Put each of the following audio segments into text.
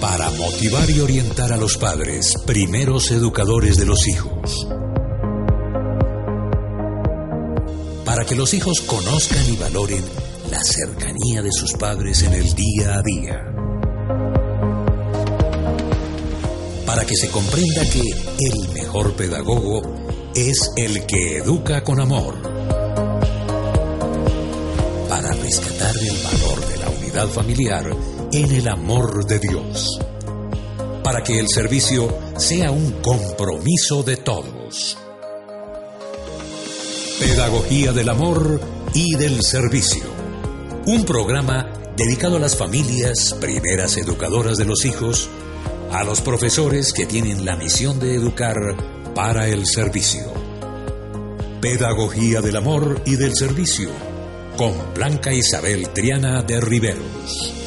para motivar y orientar a los padres, primeros educadores de los hijos. Para que los hijos conozcan y valoren la cercanía de sus padres en el día a día. Para que se comprenda que el mejor pedagogo es el que educa con amor. Para rescatar el valor de la unidad familiar en el amor de Dios. Para que el servicio sea un compromiso de todos. Pedagogía del amor y del servicio. Un programa dedicado a las familias, primeras educadoras de los hijos, a los profesores que tienen la misión de educar para el servicio. Pedagogía del amor y del servicio con Blanca Isabel Triana de Riveros.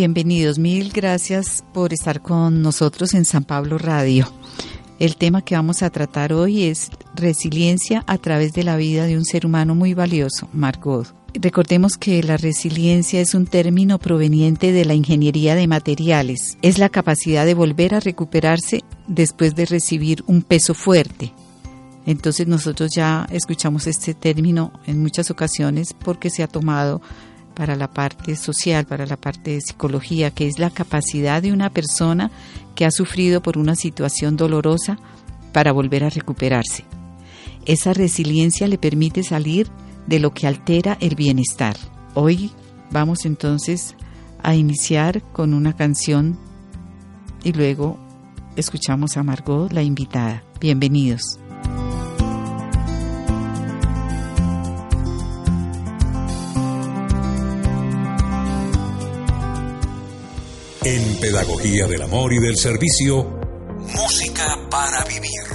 Bienvenidos, mil gracias por estar con nosotros en San Pablo Radio. El tema que vamos a tratar hoy es resiliencia a través de la vida de un ser humano muy valioso, Margot. Recordemos que la resiliencia es un término proveniente de la ingeniería de materiales. Es la capacidad de volver a recuperarse después de recibir un peso fuerte. Entonces nosotros ya escuchamos este término en muchas ocasiones porque se ha tomado para la parte social, para la parte de psicología, que es la capacidad de una persona que ha sufrido por una situación dolorosa para volver a recuperarse. Esa resiliencia le permite salir de lo que altera el bienestar. Hoy vamos entonces a iniciar con una canción y luego escuchamos a Margot, la invitada. Bienvenidos. En Pedagogía del Amor y del Servicio, música para vivir.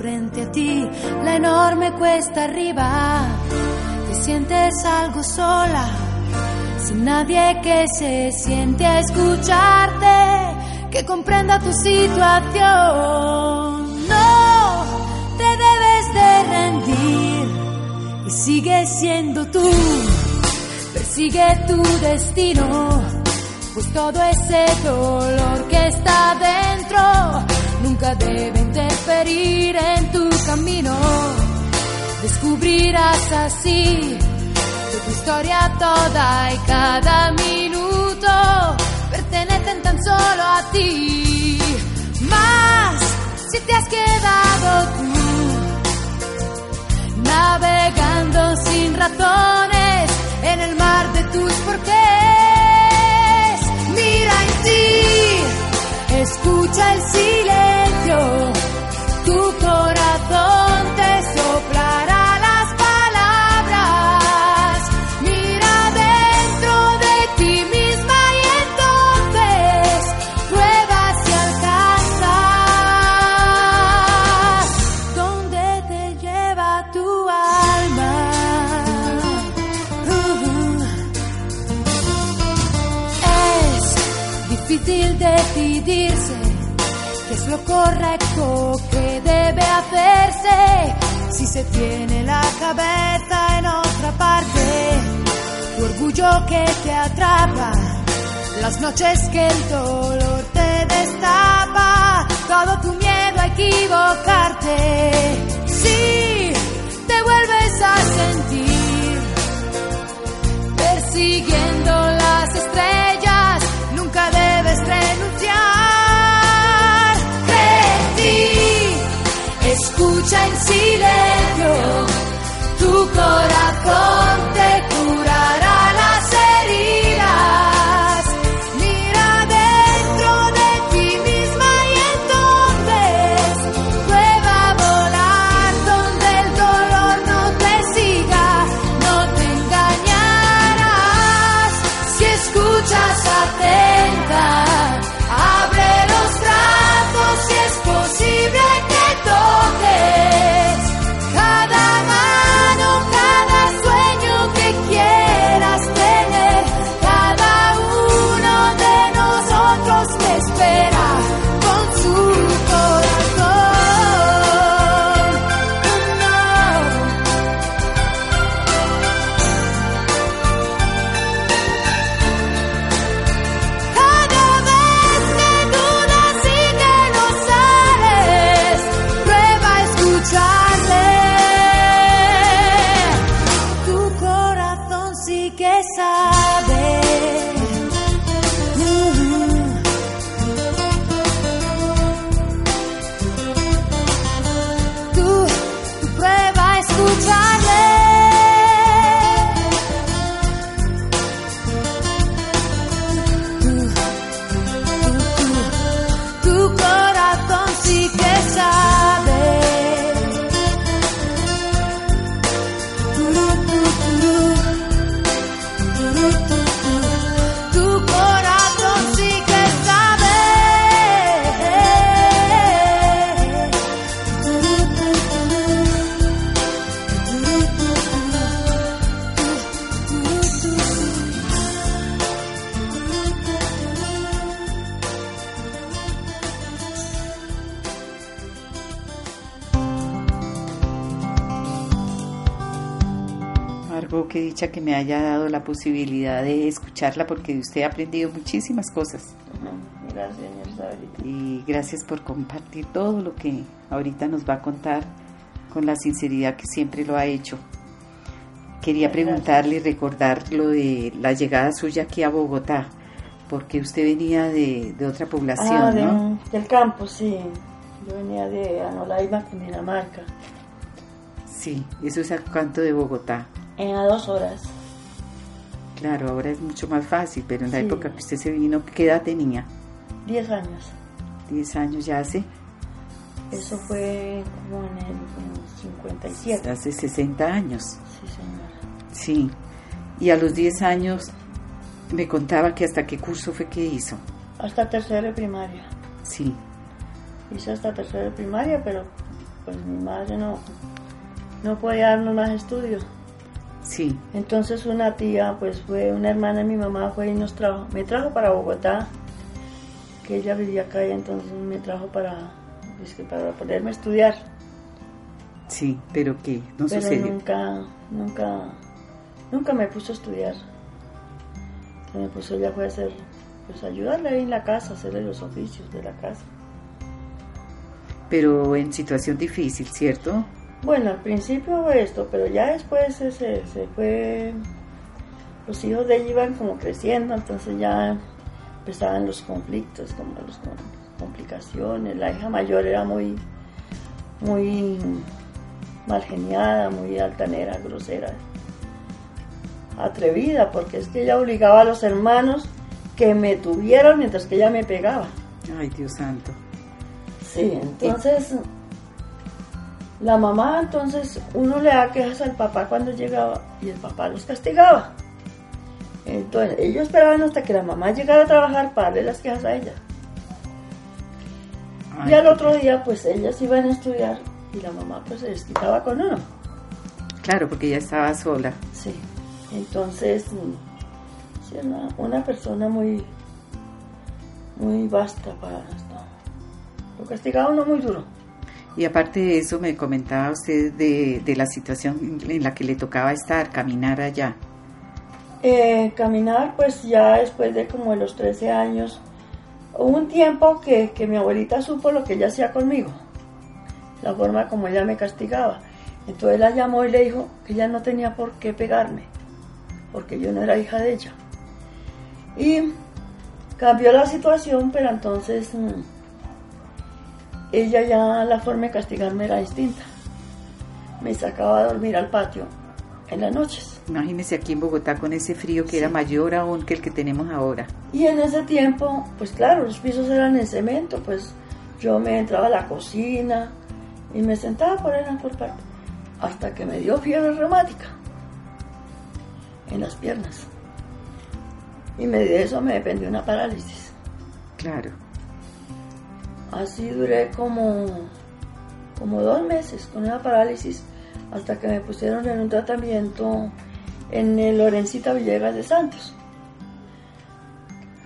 Frente a ti la enorme cuesta arriba. Te sientes algo sola, sin nadie que se siente a escucharte, que comprenda tu situación. No te debes de rendir y sigue siendo tú, persigue tu destino pues todo ese dolor que está dentro nunca debe interferir en tu camino. Descubrirás así tu historia toda y cada minuto pertenecen tan solo a ti. Más si te has quedado tú navegando sin ratones en el mar de tus porqués escucha el silencio, tu corazón las noches que el dolor te destapa, todo tu miedo a equivocarte. Si te vuelves a sentir persiguiendo las estrellas, nunca debes renunciar. escucha en silencio, tu corazón qué dicha que me haya dado la posibilidad de escucharla porque usted ha aprendido muchísimas cosas. Gracias, Y gracias por compartir todo lo que ahorita nos va a contar con la sinceridad que siempre lo ha hecho. Quería preguntarle y recordar lo de la llegada suya aquí a Bogotá, porque usted venía de, otra población, ah, ¿no? Del campo, sí. Yo venía de Anolaima, Cundinamarca. Sí, ¿eso es a cuánto de Bogotá? En a dos horas. Claro, ahora es mucho más fácil, pero en la época que usted se vino, ¿qué edad tenía? Diez años. Diez años ya hace. Eso fue como en el 57. Hace 60 años. Sí, señora. Sí. Y a los 10 años me contaba que hasta qué curso fue que hizo. Hasta tercero de primaria. Sí. Hice hasta tercero de primaria, pero pues mi madre no, no podía darnos más estudios. Sí. Entonces una tía, pues fue una hermana de mi mamá, fue y nos trajo, me trajo para Bogotá, que ella vivía acá y entonces me trajo para, pues, que para poderme estudiar. Sí, pero ¿qué? No pero sucedió. nunca, nunca, nunca me puso a estudiar. Me puso ya fue a hacer, pues ayudarle ahí en la casa, hacerle los oficios de la casa. Pero en situación difícil, ¿cierto? Bueno, al principio fue esto, pero ya después se, se fue, los hijos de ella iban como creciendo, entonces ya empezaban los conflictos, como las complicaciones. La hija mayor era muy, muy mal geniada, muy altanera, grosera, atrevida, porque es que ella obligaba a los hermanos que me tuvieran mientras que ella me pegaba. Ay, Dios santo. Sí, entonces la mamá, entonces uno le da quejas al papá cuando llegaba y el papá los castigaba. Entonces ellos esperaban hasta que la mamá llegara a trabajar para darle las quejas a ella. y al otro día, pues ellas iban a estudiar y la mamá pues se desquitaba con uno. Claro, porque ella estaba sola. Sí, entonces, sí, una, una persona muy, muy vasta para esto. Lo castigaba uno muy duro. Y aparte de eso, me comentaba usted de, la situación en la que le tocaba estar, caminar allá. Eh, caminar, pues ya después de como de los 13 años, hubo un tiempo que, que mi abuelita supo lo que ella hacía conmigo, la forma como ella me castigaba. Entonces la llamó y le dijo que ella no tenía por qué pegarme, porque yo no era hija de ella. Y cambió la situación, pero entonces... Mm, ella ya la forma de castigarme era distinta. Me sacaba a dormir al patio en las noches. Imagínese aquí en Bogotá con ese frío que era mayor aún que el que tenemos ahora. Y en ese tiempo, pues claro, los pisos eran en cemento, pues yo me entraba a la cocina y me sentaba por ahí parte, hasta que me dio fiebre reumática en las piernas. Y me, de eso me dependió una parálisis. Claro. Así duré como, como dos meses con una parálisis hasta que me pusieron en un tratamiento en el Lorencita Villegas de Santos,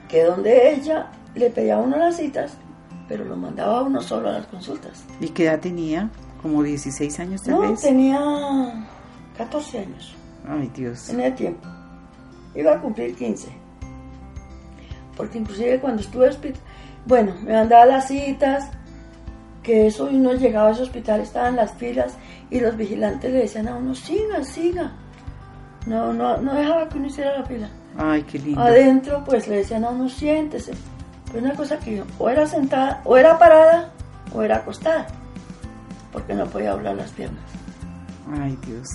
que donde ella le pedía a uno las citas, pero lo mandaba a uno solo a las consultas. ¿Y qué edad tenía? ¿Como 16 años tal no, tenía 14 años. Ay, Dios. En el tiempo. Iba a cumplir 15. Porque inclusive cuando estuve hospital bueno, me mandaba las citas, que eso y uno llegaba a ese hospital, estaban las filas y los vigilantes le decían a uno, siga, siga. No, no, no dejaba que uno hiciera la fila. Ay, qué lindo. Adentro, pues le decían a uno, siéntese. Pero una cosa que o era sentada, o era parada, o era acostada, porque no podía hablar las piernas. Ay, Dios.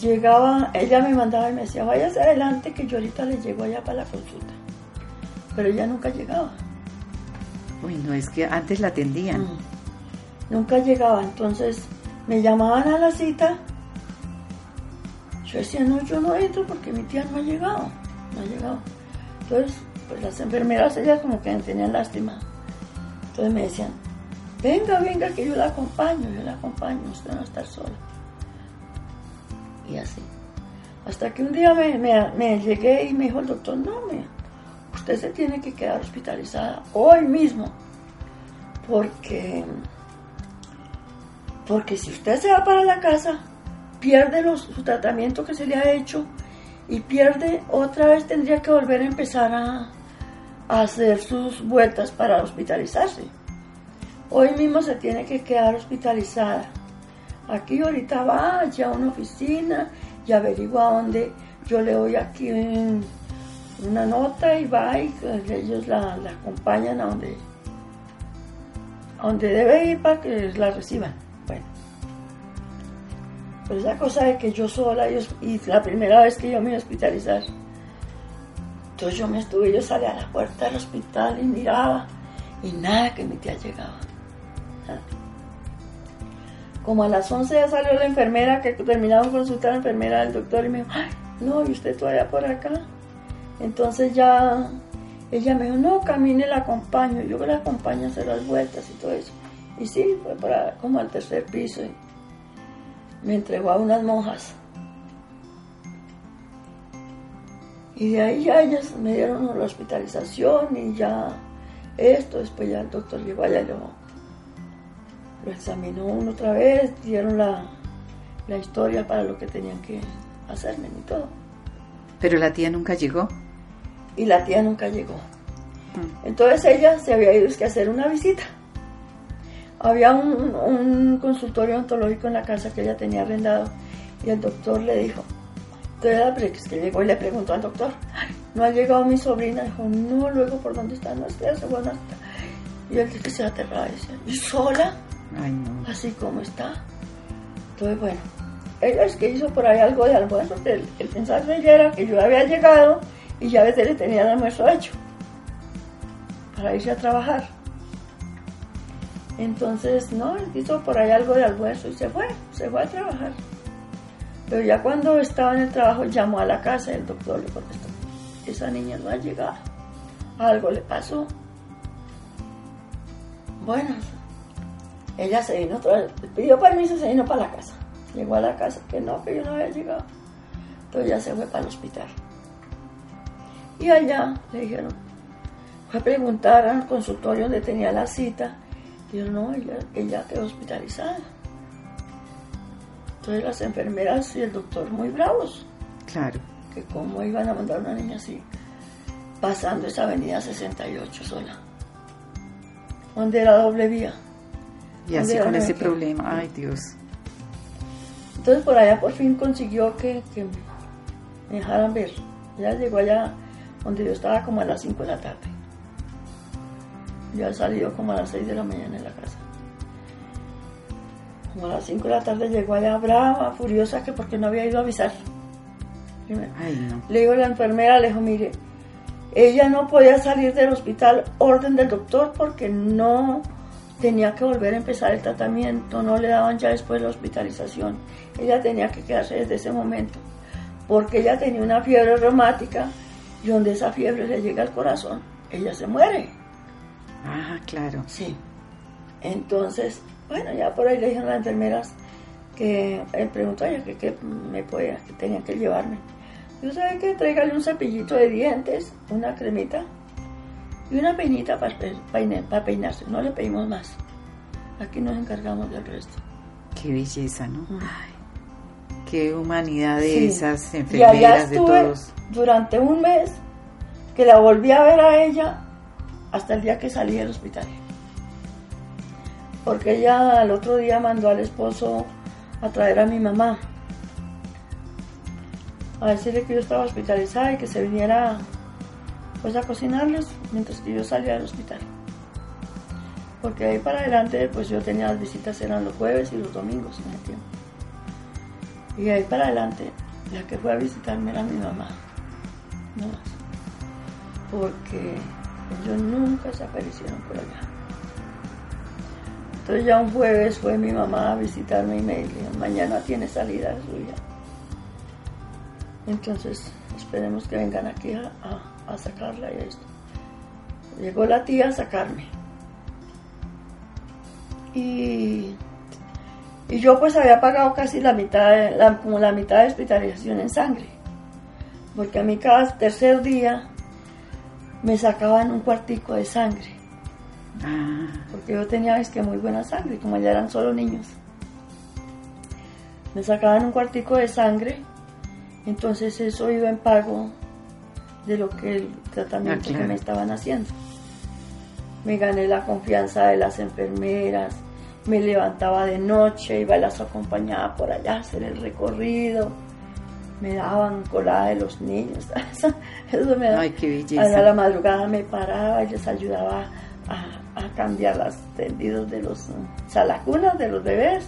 Llegaba, ella me mandaba y me decía, váyase adelante que yo ahorita le llego allá para la consulta pero ella nunca llegaba. Uy, no, es que antes la atendían. Mm. Nunca llegaba, entonces me llamaban a la cita. Yo decía, no, yo no entro porque mi tía no ha llegado, no ha llegado. Entonces, pues las enfermeras, ellas como que me tenían lástima. Entonces me decían, venga, venga, que yo la acompaño, yo la acompaño, usted no va a estar sola. Y así. Hasta que un día me, me llegué y me dijo el doctor, no, me, usted se tiene que quedar hospitalizada hoy mismo, porque, porque si usted se va para la casa, pierde su tratamiento que se le ha hecho y pierde, otra vez tendría que volver a empezar a, hacer sus vueltas para hospitalizarse. Hoy mismo se tiene que quedar hospitalizada. Aquí ahorita va ya a una oficina y averigua dónde yo le doy aquí una nota y va y ellos la, la acompañan a donde, a donde debe ir para que la reciban. Bueno. Pero esa cosa de que yo sola y, la primera vez que yo me iba a hospitalizar, entonces yo me estuve, yo salí a la puerta del hospital y miraba y nada que mi tía llegaba. Como a las 11 ya salió la enfermera, que terminaba de consultar la enfermera del doctor y me dijo, ay, no, y usted todavía por acá. Entonces ya ella me dijo, no, camine, la acompaño. Yo la acompaño a hacer las vueltas y todo eso. Y sí, fue para como al tercer piso. Y me entregó a unas monjas. Y de ahí ya ellas me dieron la hospitalización y ya esto. Después ya el doctor llegó allá lo, lo examinó uno otra vez, dieron la, la historia para lo que tenían que hacerme y todo. Pero la tía nunca llegó. Y la tía nunca llegó. Entonces ella se había ido a hacer una visita. Había un, un, consultorio ontológico en la casa que ella tenía arrendado y el doctor le dijo, entonces que llegó y le preguntó al doctor, no ha llegado mi sobrina, dijo, no, luego por dónde está, no está, bueno, Y él dice que se aterraba y decía, ¿y sola? Ay, no. Así como está. Entonces, bueno, ella es que hizo por ahí algo de almuerzo, el, el pensar de ella era que yo había llegado y ya a veces le tenía el almuerzo hecho para irse a trabajar. Entonces, no, hizo por ahí algo de almuerzo y se fue, se fue a trabajar. Pero ya cuando estaba en el trabajo llamó a la casa y el doctor le contestó, esa niña no ha llegado, algo le pasó. Bueno, ella se vino otra vez, pidió permiso se vino para la casa. Llegó a la casa, que no, que yo no había llegado. Entonces ya se fue para el hospital. Y allá le dijeron, fue a preguntar al consultorio donde tenía la cita. Y yo, no, ella, ella quedó hospitalizada. Entonces las enfermeras y el doctor muy bravos. Claro. Que cómo iban a mandar a una niña así, pasando esa avenida 68 sola. Donde era doble vía. Y así con ese problema, ay Dios. Entonces por allá por fin consiguió que, que me dejaran ver. Ya llegó allá donde yo estaba como a las 5 de la tarde. Ya salió como a las 6 de la mañana en la casa. Como a las 5 de la tarde llegó allá brava, furiosa, que porque no había ido a avisar. Ay, no. Le digo a la enfermera, le dijo, mire, ella no podía salir del hospital, orden del doctor, porque no tenía que volver a empezar el tratamiento, no le daban ya después la hospitalización. Ella tenía que quedarse desde ese momento, porque ella tenía una fiebre reumática y donde esa fiebre le llega al corazón, ella se muere. Ah, claro. Sí. Entonces, bueno, ya por ahí le dijeron a las enfermeras que él preguntó a que, que me podía, que tenían que llevarme. Yo sabía que tráigale un cepillito de dientes, una cremita y una peinita para, para peinarse. No le pedimos más. Aquí nos encargamos del resto. Qué belleza, ¿no? Ay, qué humanidad de Sí. esas Y allá enfermeras, de todos. Durante un mes que la volví a ver a ella hasta el día que salí del hospital. Porque ella al otro día mandó al esposo a traer a mi mamá. A decirle que yo estaba hospitalizada y que se viniera pues a cocinarles mientras que yo salía del hospital. Porque ahí para adelante pues yo tenía las visitas eran los jueves y los domingos en el tiempo. Y ahí para adelante la que fue a visitarme era mi mamá. No. Porque ellos nunca se aparecieron por allá. Entonces ya un jueves fue mi mamá a visitarme y me dijo, mañana tiene salida suya. Entonces esperemos que vengan aquí a, sacarla y esto. Llegó la tía a sacarme. Y, y yo pues había pagado casi la mitad, como la mitad de hospitalización en sangre. Porque a mí cada tercer día me sacaban un cuartico de sangre. Ah, Porque yo tenía es que muy buena sangre, como ya eran solo niños. me sacaban un cuartico de sangre, entonces eso iba en pago de lo que el tratamiento Ah, claro. que me estaban haciendo. Me gané la confianza de las enfermeras, me levantaba de noche, iba y las acompañaba por allá a hacer el recorrido, me daban colada de los niños, eso me daba. Ay, qué A belleza. la madrugada me paraba y les ayudaba a, a cambiar los tendidos de los, o sea, las cunas de los bebés.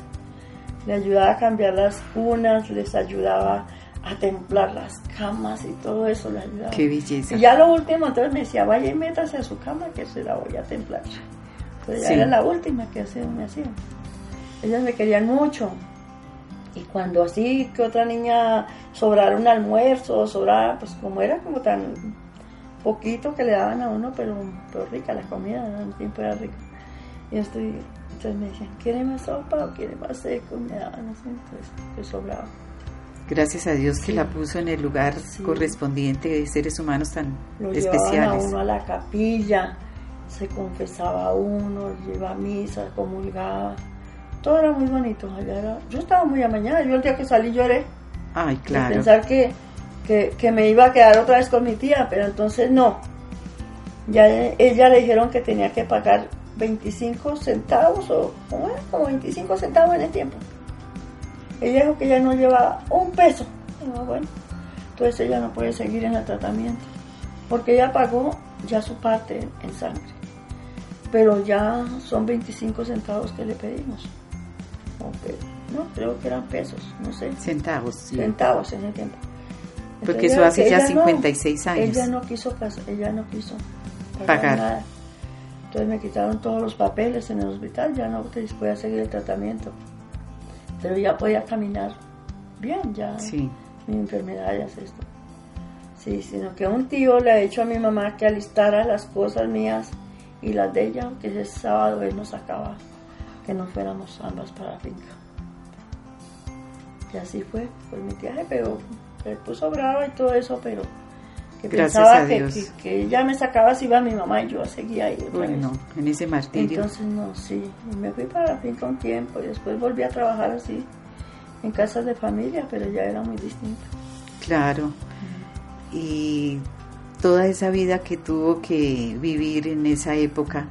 Le ayudaba a cambiar las cunas, les ayudaba a templar las camas y todo eso le ayudaba. Qué belleza. Y ya lo último, entonces me decía, vaya y métase a su cama que se la voy a templar. Entonces ya Sí. era la última que hacía- me hacían. Ellas me querían mucho. Y cuando así que otra niña sobrara un almuerzo, sobrara, pues como era como tan poquito que le daban a uno, pero, pero rica la comida, en el tiempo era rica. Y yo estoy, entonces me decían, ¿quiere más sopa o quiere más seco? Me daban así, entonces que sobraba. Gracias a Dios que Sí. la puso en el lugar Sí. correspondiente de seres humanos tan Lo llevaban a especiales. uno a la capilla, se confesaba uno, iba a misa, comulgaba. Todo era muy bonito. Yo estaba muy amañada. Yo el día que salí lloré. Ay, de claro. pensar que, que, que me iba a quedar otra vez con mi tía, pero entonces no. Ya eh, ella le dijeron que tenía que pagar 25 centavos o como 25 centavos en el tiempo. Ella dijo que ya no llevaba un peso. Bueno, entonces ella no puede seguir en el tratamiento, porque ella pagó ya su parte en, en sangre, pero ya son 25 centavos que le pedimos. No, creo que eran pesos, no sé Centavos, sí. centavos en el tiempo. Porque eso hace ya ella no- 56 años. Ella no quiso ella no quiso pagar, Pagar. nada. Entonces me quitaron todos los papeles en el hospital, ya no podía seguir el tratamiento. Pero ya podía caminar bien, ya Sí. mi enfermedad ya es esto. Sí, sino que un tío le ha dicho a mi mamá que alistara las cosas mías y las de ella, que ese sábado él nos sacaba, que nos fuéramos ambas para la finca. Y así fue, fue mi viaje, pero se puso brava y todo eso, pero que Gracias pensaba que, que, que ella me sacaba si iba mi mamá y yo seguía ahí. otra Uy, vez. no, en ese martirio. Entonces no, sí, y me fui para la finca un tiempo y después volví a trabajar así en casas de familia, pero ya era muy distinto. Claro. Y toda esa vida que tuvo que vivir en esa época,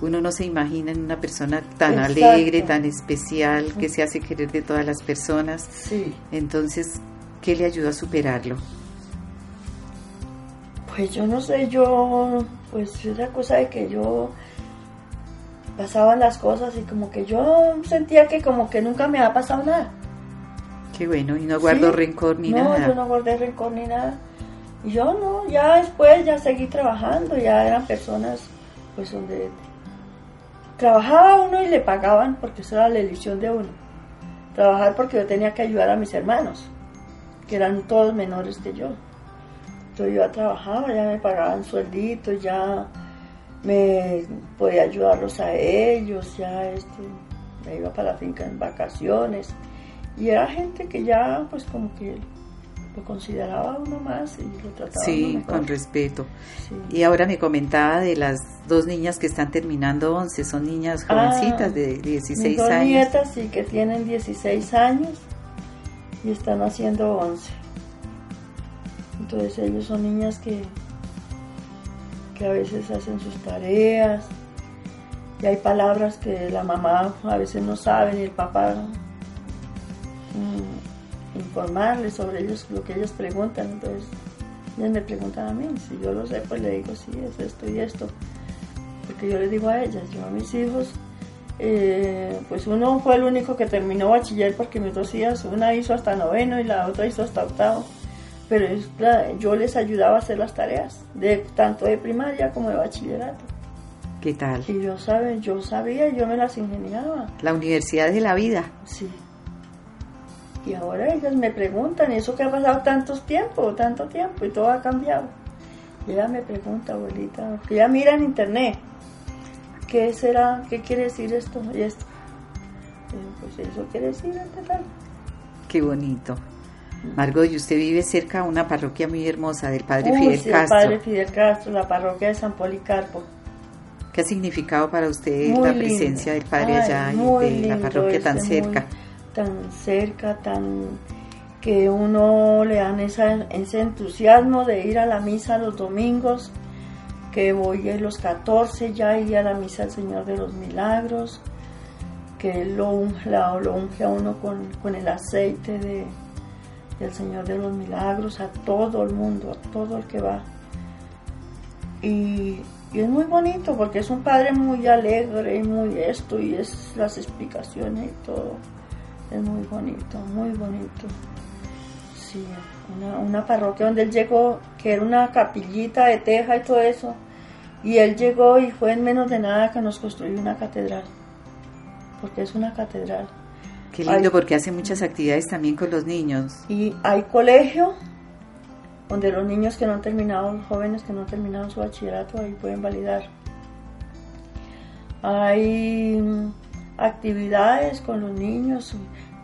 uno no se imagina en una persona tan Exacto. alegre, tan especial, que se hace querer de todas las personas. Sí, Entonces, ¿qué le ayudó a superarlo? pues yo no sé, yo, pues es la cosa de que yo pasaban las cosas y como que yo sentía que como que nunca me había pasado nada. Qué bueno, y no guardó Sí. rencor ni no, nada. yo no guardé rencor ni nada. Y yo no, ya después ya seguí trabajando, ya eran personas pues donde trabajaba uno y le pagaban porque eso era la elección de uno. Trabajar porque yo tenía que ayudar a mis hermanos, que eran todos menores que yo. Entonces yo ya trabajaba, ya me pagaban sueldito, ya me podía ayudarlos a ellos, ya este, me iba para la finca en vacaciones. Y era gente que ya pues como que lo consideraba uno más y lo trataba uno Sí, con respeto. Sí. Y ahora me comentaba de las dos niñas que están terminando 11, son niñas jovencitas Ah, de 16 Mis dos años. nietas sí que tienen 16 años y están haciendo 11. Entonces ellos son niñas que, que a veces hacen sus tareas y hay palabras que la mamá a veces no sabe ni el papá mm, informarles sobre ellos lo que ellos preguntan. Entonces ellas me preguntan a mí, si yo lo sé pues le digo sí, es esto y esto. Porque yo les digo a ellas, yo a mis hijos eh, pues uno fue el único que terminó bachiller porque mis dos hijas, una hizo hasta noveno y la otra hizo hasta octavo. Pero yo les ayudaba a hacer las tareas, de, tanto de primaria como de bachillerato. ¿Qué tal? Y yo, sabe, yo sabía, yo me las ingeniaba. La universidad de la vida. Sí. Y ahora ellas me preguntan, ¿y eso que ha pasado tanto tiempo, tanto tiempo? Y todo ha cambiado. Y ella me pregunta, abuelita, que ella mira en internet, ¿qué será, qué quiere decir esto y esto? Y pues eso quiere decir tal. Qué bonito. Margot, y usted vive cerca de una parroquia muy hermosa del Padre Uy, Fidel sí, el Castro. Padre Fidel Castro, la parroquia de San Policarpo. ¿Qué ha significado para usted Muy la lindo. presencia del Padre Ay, allá y de la parroquia tan ese, muy- cerca? Tan cerca, tan que uno le dan ese entusiasmo de ir a la misa los domingos, que voy a los 14 ya ir a la misa del Señor de los Milagros, que lo unge, lo unge a uno con, el aceite de, del Señor de los Milagros, a todo el mundo, a todo el que va. Y es muy bonito porque es un padre muy alegre y muy esto y es las explicaciones y todo. Es muy bonito, muy bonito. Sí, una, una parroquia donde él llegó, que era una capillita de teja y todo eso. Y él llegó y fue en menos de nada que nos construyó una catedral. Porque es una catedral. Qué lindo, porque hace muchas actividades también con los niños. Y hay colegio, donde los niños que no han terminado, los jóvenes que no han terminado su bachillerato, ahí pueden validar. Hay actividades con los niños,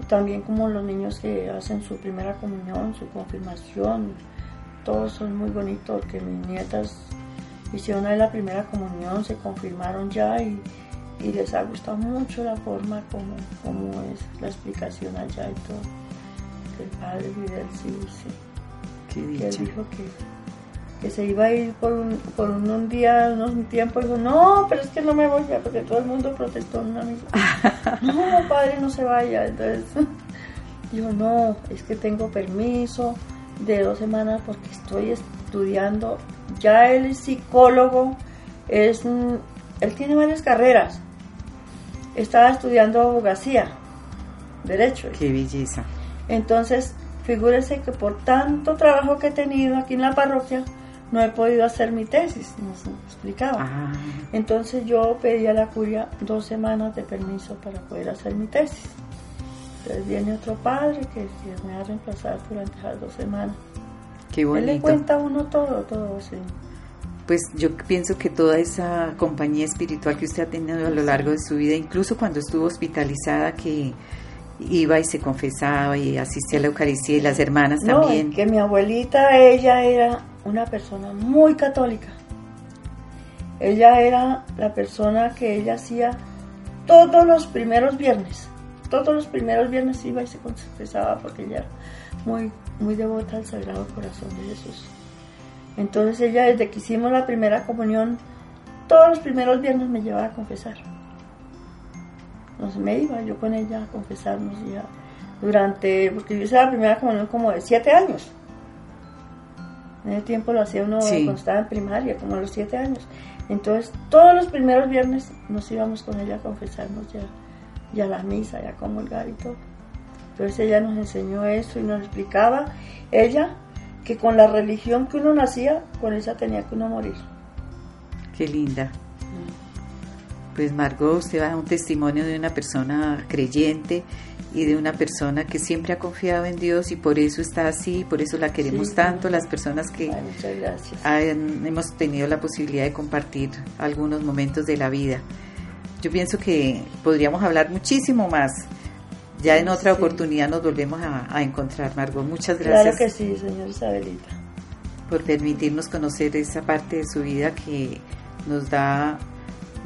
también como los niños que hacen su primera comunión, su confirmación, todos son muy bonitos, porque mis nietas hicieron ahí la primera comunión, se confirmaron ya y, les ha gustado mucho la forma como, como es la explicación allá y todo. El padre Fidel sí, sí que él dijo que, que, se iba a ir por un, por un, día, un tiempo, y dijo, no, pero es que no me voy ya, porque todo el mundo protestó misa. no, padre, no se vaya. Entonces, dijo, no, es que tengo permiso de dos semanas porque estoy estudiando. Ya él es psicólogo, es, él tiene varias carreras. Estaba estudiando abogacía, derecho. Qué belleza. Entonces, Figúrese que por tanto trabajo que he tenido aquí en la parroquia, no he podido hacer mi tesis, nos explicaba. Ah. Entonces yo pedí a la curia dos semanas de permiso para poder hacer mi tesis. Entonces viene otro padre que, me va a reemplazar durante esas dos semanas. Qué bonito. Él le cuenta uno todo, todo, sí. Pues yo pienso que toda esa compañía espiritual que usted ha tenido a lo largo de su vida, incluso cuando estuvo hospitalizada, que iba y se confesaba y asistía a la Eucaristía y las hermanas también. que mi abuelita, ella era una persona muy católica. Ella era la persona que ella hacía todos los primeros viernes. Todos los primeros viernes iba y se confesaba porque ella era muy, muy devota al Sagrado Corazón de Jesús. Entonces ella desde que hicimos la primera comunión, todos los primeros viernes me llevaba a confesar me iba yo con ella a confesarnos ya durante, porque yo hice la primera comunión como de siete años. En ese tiempo lo hacía uno cuando estaba en primaria, como a los siete años. Entonces, todos los primeros viernes nos íbamos con ella a confesarnos ya, ya a la misa, ya a comulgar y todo. Entonces ella nos enseñó eso y nos explicaba, ella, que con la religión que uno nacía, con esa tenía que uno morir. Qué linda. Pues Margot, usted va a un testimonio de una persona creyente y de una persona que siempre ha confiado en Dios y por eso está así, por eso la queremos tanto, las personas que hemos tenido la posibilidad de compartir algunos momentos de la vida. Yo pienso que podríamos hablar muchísimo más. Ya en otra oportunidad nos volvemos a, a, encontrar, Margot. Muchas gracias. Claro que sí, señor Isabelita. Por permitirnos conocer esa parte de su vida que nos da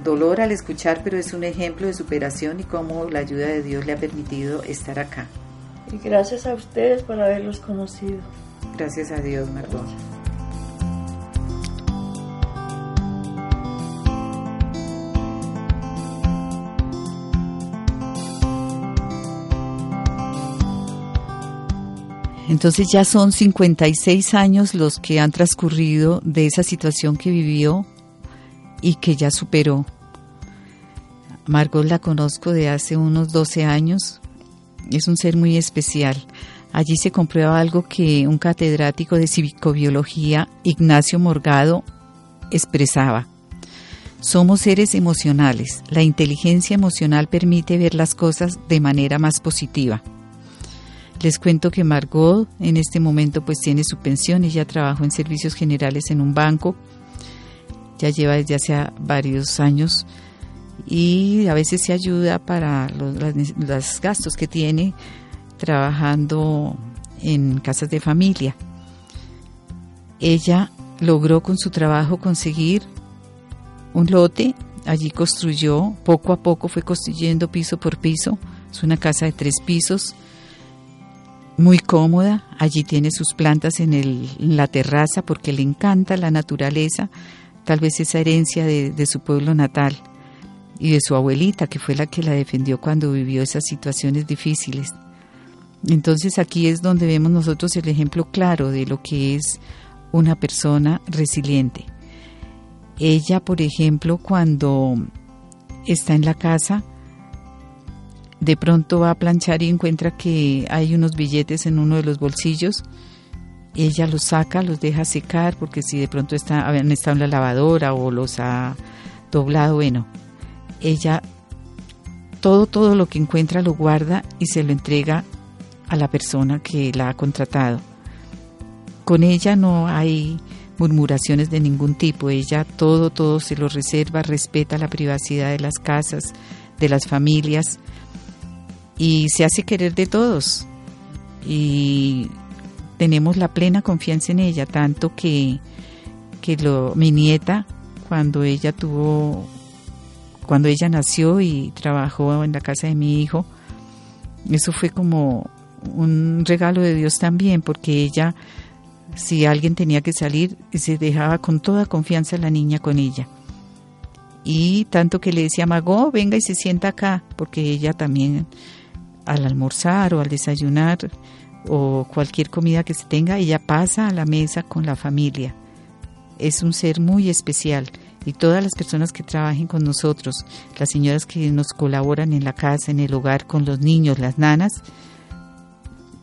dolor al escuchar, pero es un ejemplo de superación y cómo la ayuda de Dios le ha permitido estar acá. Y gracias a ustedes por haberlos conocido. Gracias a Dios, Margot. Entonces ya son 56 años los que han transcurrido de esa situación que vivió y que ya superó. Margot la conozco de hace unos 12 años. Es un ser muy especial. Allí se comprueba algo que un catedrático de psicobiología, Ignacio Morgado, expresaba. Somos seres emocionales. La inteligencia emocional permite ver las cosas de manera más positiva. Les cuento que Margot en este momento pues tiene su pensión, ella trabajó en servicios generales en un banco, ya lleva desde hace varios años y a veces se ayuda para los, gastos que tiene trabajando en casas de familia. Ella logró con su trabajo conseguir un lote, allí construyó, poco a poco fue construyendo piso por piso Es una casa de tres pisos, muy cómoda. Allí tiene sus plantas en, el, en la terraza porque le encanta la naturaleza, tal vez esa herencia de, su pueblo natal y de su abuelita, que fue la que la defendió cuando vivió esas situaciones difíciles. Entonces aquí es donde vemos nosotros el ejemplo claro de lo que es una persona resiliente. Ella, por ejemplo, cuando está en la casa, de pronto va a planchar y encuentra que hay unos billetes en uno de los bolsillos. Ella los saca, los deja secar, porque si de pronto está, habían estado en la lavadora o los ha doblado, bueno, ella todo, todo lo que encuentra lo guarda y se lo entrega a la persona que la ha contratado. Con ella no hay murmuraciones de ningún tipo, ella todo, todo se lo reserva, respeta la privacidad de las casas, de las familias y se hace querer de todos. Y tenemos la plena confianza en ella, tanto que, que lo, mi nieta, cuando ella tuvo, cuando ella nació y trabajó en la casa de mi hijo, eso fue como un regalo de Dios también, porque ella, si alguien tenía que salir, se dejaba con toda confianza la niña con ella. Y tanto que le decía, Mago, venga y se sienta acá, porque ella también al almorzar o al desayunar o cualquier comida que se tenga, ella pasa a la mesa con la familia. Es un ser muy especial y todas las personas que trabajen con nosotros, las señoras que nos colaboran en la casa, en el hogar, con los niños, las nanas,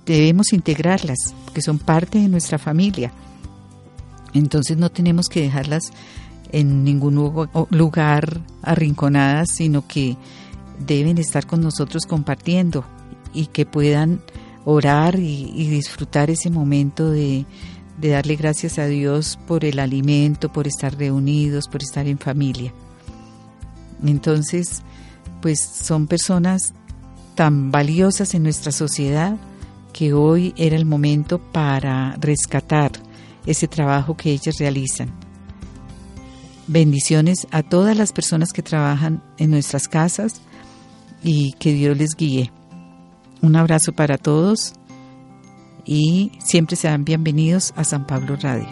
debemos integrarlas, porque son parte de nuestra familia. Entonces no tenemos que dejarlas en ningún lugar arrinconadas, sino que deben estar con nosotros compartiendo y que puedan orar y, disfrutar ese momento de, de darle gracias a Dios por el alimento, por estar reunidos, por estar en familia. Entonces, pues son personas tan valiosas en nuestra sociedad que hoy era el momento para rescatar ese trabajo que ellas realizan. Bendiciones a todas las personas que trabajan en nuestras casas, y que Dios les guíe. Un abrazo para todos y siempre sean bienvenidos a San Pablo Radio.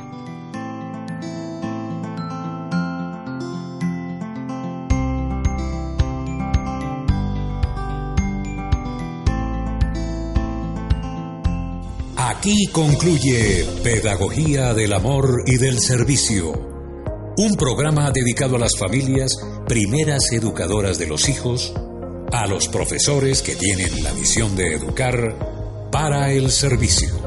Aquí concluye Pedagogía del Amor y del Servicio, un programa dedicado a las familias, primeras educadoras de los hijos, a los profesores que tienen la misión de educar para el servicio.